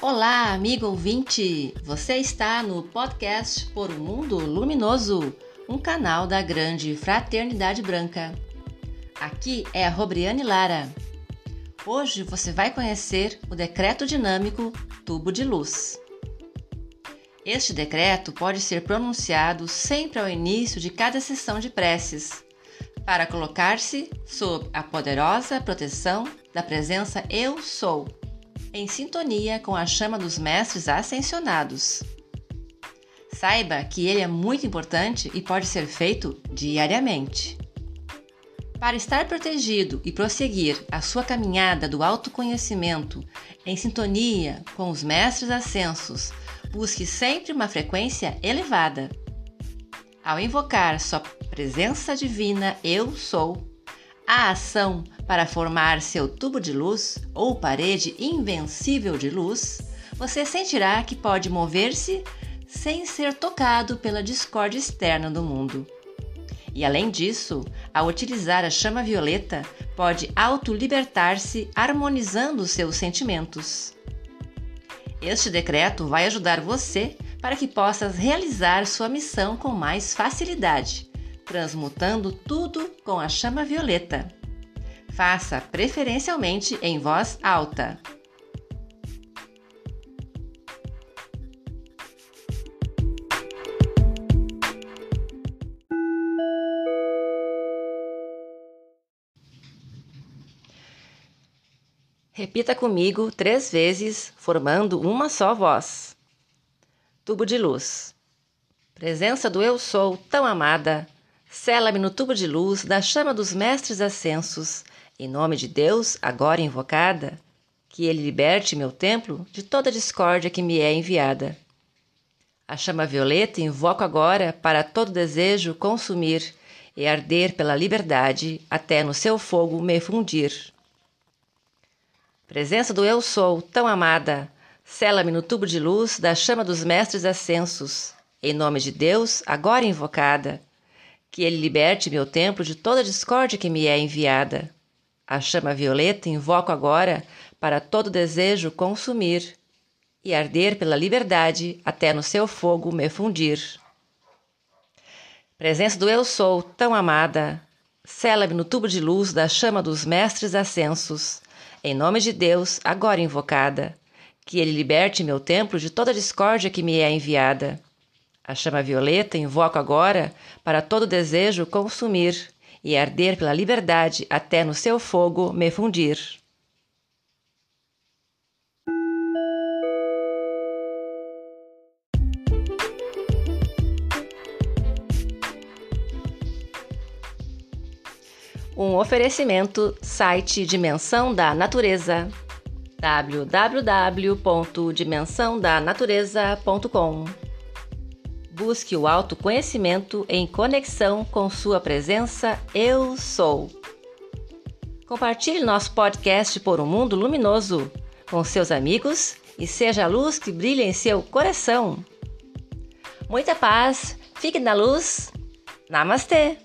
Olá, amigo ouvinte! Você está no podcast Por um Mundo Luminoso, um canal da Grande Fraternidade Branca. Aqui é a Robriane Lara. Hoje você vai conhecer o decreto dinâmico Tubo de Luz. Este decreto pode ser pronunciado sempre ao início de cada sessão de preces, para colocar-se sob a poderosa proteção da presença Eu Sou em sintonia com a chama dos mestres ascensionados. Saiba que ele é muito importante e pode ser feito diariamente. Para estar protegido e prosseguir a sua caminhada do autoconhecimento em sintonia com os mestres ascensos, busque sempre uma frequência elevada. Ao invocar sua presença divina, eu sou, a ação para formar seu tubo de luz ou parede invencível de luz, você sentirá que pode mover-se sem ser tocado pela discórdia externa do mundo. E além disso, ao utilizar a chama violeta, pode autolibertar-se harmonizando seus sentimentos. Este decreto vai ajudar você para que possas realizar sua missão com mais facilidade transmutando tudo com a chama violeta. Faça preferencialmente em voz alta. Repita comigo três vezes, formando uma só voz. Tubo de luz. Presença do Eu Sou tão amada Sela-me no tubo de luz da chama dos mestres ascensos, em nome de Deus, agora invocada, que ele liberte meu templo de toda discórdia que me é enviada. A chama violeta invoco agora para todo desejo consumir e arder pela liberdade até no seu fogo me fundir. Presença do Eu Sou, tão amada, sela-me no tubo de luz da chama dos mestres ascensos, em nome de Deus, agora invocada, que ele liberte meu templo de toda discórdia que me é enviada. A chama violeta invoco agora para todo desejo consumir e arder pela liberdade até no seu fogo me fundir. Presença do Eu Sou, tão amada, sela-me no tubo de luz da chama dos mestres ascensos, em nome de Deus, agora invocada, que ele liberte meu templo de toda discórdia que me é enviada. A chama violeta invoco agora para todo desejo consumir e arder pela liberdade até no seu fogo me fundir. Um oferecimento site Dimensão da Natureza www.dimensãodanatureza.com Busque o autoconhecimento em conexão com sua presença Eu Sou. Compartilhe nosso podcast por um mundo luminoso com seus amigos e seja a luz que brilha em seu coração. Muita paz, fique na luz. Namastê!